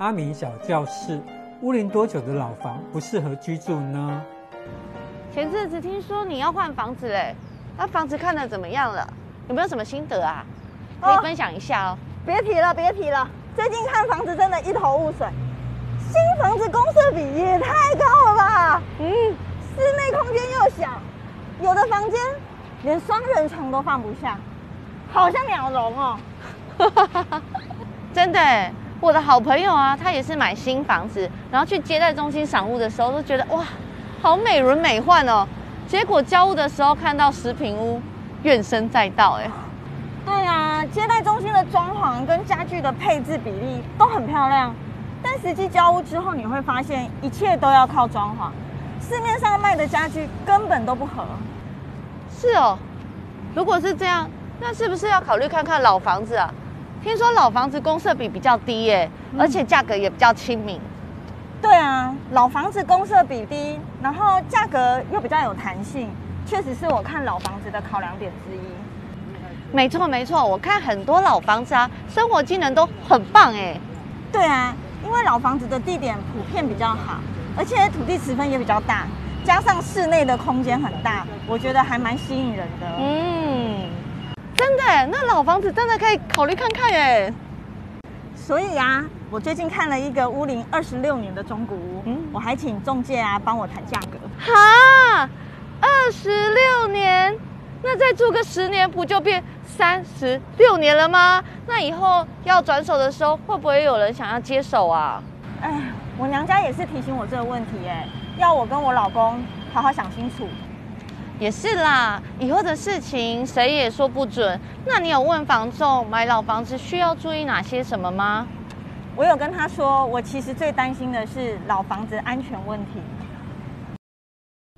阿明小教室：屋龄多久的老房不适合居住呢？前阵子听说你要换房子嘞，那房子看的怎么样了？有没有什么心得啊？可以分享一下哦。别提了，别提了，最近看房子真的一头雾水。新房子公设比也太高了吧？嗯，室内空间又小，有的房间连双人床都放不下，好像鸟笼哦。真的，我的好朋友啊，他也是买新房子，然后去接待中心赏屋的时候，都觉得哇，好美轮美奂哦。结果交屋的时候看到实坪屋，怨声载道哎。对啊，接待中心的装潢跟家具的配置比例都很漂亮。但实际交屋之后，你会发现一切都要靠装潢，市面上卖的家具根本都不合。是哦，如果是这样，那是不是要考虑看看老房子啊？听说老房子公设比比较低耶，而且价格也比较亲民。对啊，老房子公设比低，然后价格又比较有弹性，确实是我看老房子的考量点之一。没错没错，我看很多老房子啊，生活机能都很棒哎。对啊。因为老房子的地点普遍比较好，而且土地持分也比较大，加上室内的空间很大，我觉得还蛮吸引人的。嗯，真的，那老房子真的可以考虑看看耶。所以啊，我最近看了一个屋龄二十六年的中古屋，嗯，我还请中介啊帮我谈价格。哈，二十六年，那再住个十年不就变？三十六年了吗？那以后要转手的时候，会不会有人想要接手啊？哎，我娘家也是提醒我这个问题，哎，要我跟我老公好好想清楚。也是啦，以后的事情谁也说不准。那你有问房仲买老房子需要注意哪些什么吗？我有跟他说，我其实最担心的是老房子安全问题。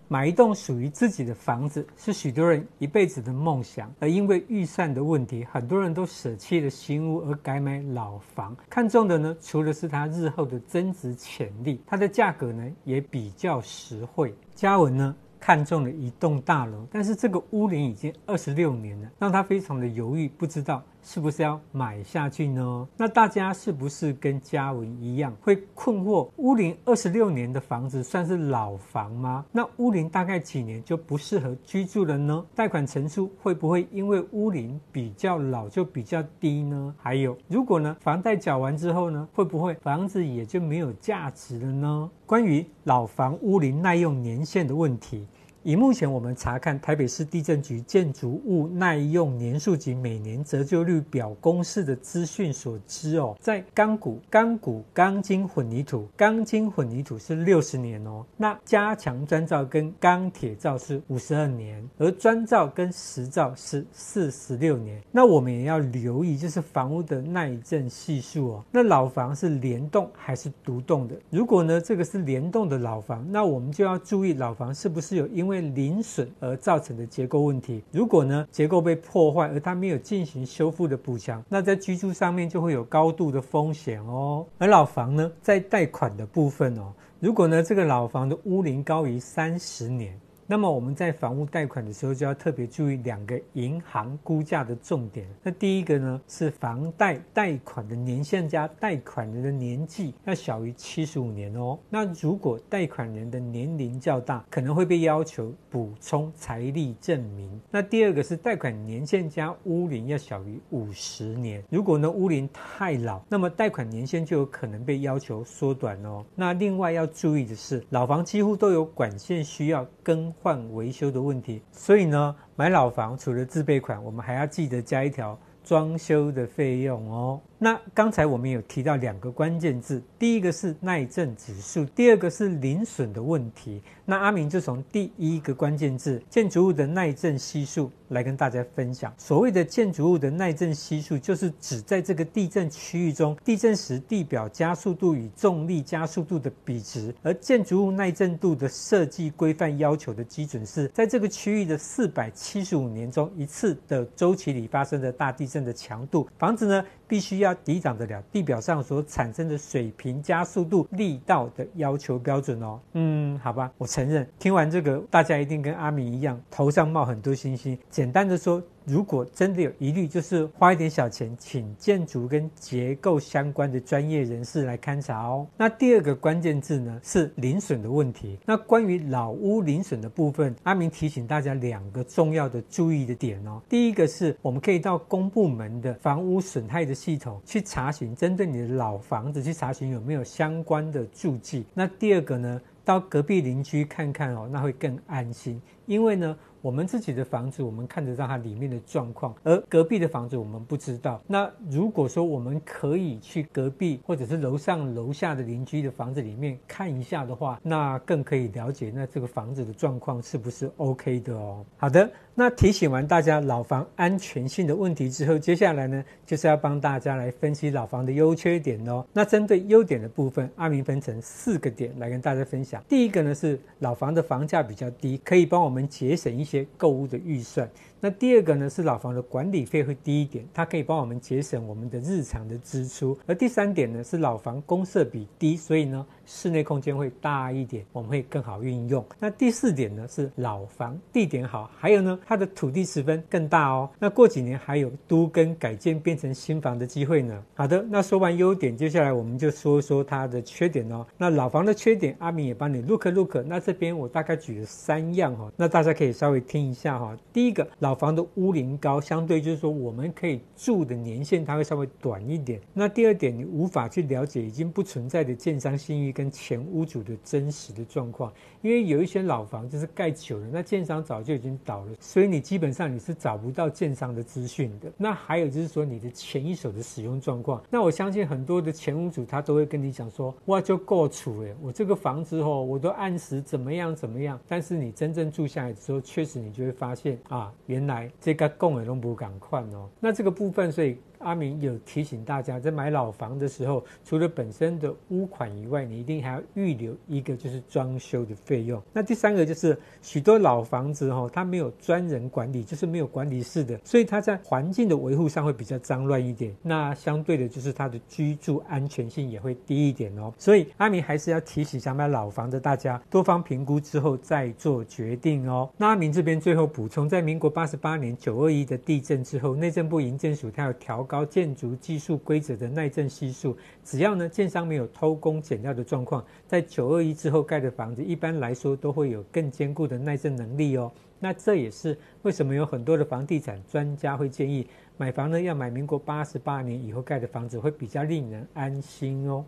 买一栋属于自己的房子是许多人一辈子的梦想，而因为预算的问题，很多人都舍弃了新屋而改买老房。看中的呢，除了是它日后的增值潜力，它的价格呢也比较实惠。嘉文呢，看中了一栋大楼，但是这个屋龄已经二十六年了，让他非常的犹豫，不知道是不是要买下去呢？那大家是不是跟嘉文一样会困惑？屋龄二十六年的房子算是老房吗？那屋龄大概几年就不适合居住了呢？贷款成数会不会因为屋龄比较老就比较低呢？还有，如果呢房贷缴完之后呢，会不会房子也就没有价值了呢？关于老房屋龄耐用年限的问题。以目前我们查看台北市地震局建筑物耐用年数及每年折旧率表公示的资讯所知哦，在钢骨、钢骨、钢筋混凝土、钢筋混凝土是六十年哦，那加强砖造跟钢铁造是五十二年，而砖造跟石造是四十六年。那我们也要留意，就是房屋的耐震系数哦。那老房是联栋还是独栋的？如果呢这个是联栋的老房，那我们就要注意老房是不是有因为为零损而造成的结构问题，如果呢结构被破坏，而它没有进行修复的补强，那在居住上面就会有高度的风险哦。而老房呢，在贷款的部分哦，如果呢这个老房的屋龄高于三十年。那么我们在房屋贷款的时候就要特别注意两个银行估价的重点。那第一个呢是房贷贷款的年限加贷款人的年纪要小于七十五年哦。那如果贷款人的年龄较大，可能会被要求补充财力证明。那第二个是贷款年限加屋龄要小于五十年。如果呢屋龄太老，那么贷款年限就有可能被要求缩短哦。那另外要注意的是，老房几乎都有管线需要更换维修的问题，所以呢，买老房除了自备款，我们还要记得加一条装修的费用哦。那刚才我们有提到两个关键字，第一个是耐震指数，第二个是零损的问题。那阿明就从第一个关键字建筑物的耐震系数来跟大家分享。所谓的建筑物的耐震系数，就是指在这个地震区域中，地震时地表加速度与重力加速度的比值。而建筑物耐震度的设计规范要求的基准是在这个区域的四百七十五年中一次的周期里发生的大地震的强度。房子呢，必须要抵挡得了地表上所产生的水平加速度力道的要求标准哦。嗯，好吧，我承认，听完这个，大家一定跟阿明一样，头上冒很多星星。简单的说，如果真的有疑虑，就是花一点小钱，请建筑跟结构相关的专业人士来勘察哦。那第二个关键字呢是零损的问题。那关于老屋零损的部分，阿明提醒大家两个重要的注意的点哦。第一个是我们可以到公部门的房屋损害的系统去查询，针对你的老房子去查询有没有相关的注记。那第二个呢，到隔壁邻居看看哦，那会更安心，因为呢。我们自己的房子，我们看得到它里面的状况，而隔壁的房子我们不知道。那如果说我们可以去隔壁或者是楼上楼下的邻居的房子里面看一下的话，那更可以了解那这个房子的状况是不是 OK 的哦。好的，那提醒完大家老房安全性的问题之后，接下来呢就是要帮大家来分析老房的优缺点哦。那针对优点的部分，阿明分成四个点来跟大家分享。第一个呢是老房的房价比较低，可以帮我们节省一些些。购物的预算。那第二个呢是老房的管理费会低一点，它可以帮我们节省我们的日常的支出。而第三点呢是老房公设比低，所以呢室内空间会大一点，我们会更好运用。那第四点呢是老房地点好，还有呢它的土地十分更大哦。那过几年还有都更改建变成新房的机会呢。好的，那说完优点，接下来我们就说说它的缺点哦。那老房的缺点，阿明也帮你 look look。那这边我大概举了三样哈，那大家可以稍微听一下哈。第一个老。老房的屋龄高，相对就是说我们可以住的年限，它会稍微短一点。那第二点，你无法去了解已经不存在的建商信誉跟前屋主的真实的状况，因为有一些老房就是盖久了，那建商早就已经倒了，所以你基本上你是找不到建商的资讯的。那还有就是说你的前一手的使用状况，那我相信很多的前屋主他都会跟你讲说，哇，就够处了，我这个房子哦，我都按时怎么样怎么样。但是你真正住下来之后，确实你就会发现啊，原来这个供的都不赶快哦，那这个部分，所以。阿明有提醒大家，在买老房的时候，除了本身的屋款以外，你一定还要预留一个就是装修的费用。那第三个就是许多老房子哈，它没有专人管理，就是没有管理室的，所以它在环境的维护上会比较脏乱一点。那相对的，就是它的居住安全性也会低一点哦。所以阿明还是要提醒想买老房的大家，多方评估之后再做决定哦。那阿明这边最后补充，在民国八十八年九二一的地震之后，内政部营建署它有调。高建筑技术规则的耐震系数，只要呢建商没有偷工减料的状况，在九二一之后盖的房子，一般来说都会有更坚固的耐震能力哦。那这也是为什么有很多的房地产专家会建议买房呢，要买民国八十八年以后盖的房子，会比较令人安心哦。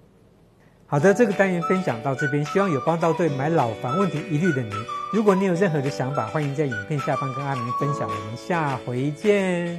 好的，这个单元分享到这边，希望有帮到对买老房问题疑虑的你。如果你有任何的想法，欢迎在影片下方跟阿明分享。我们下回见。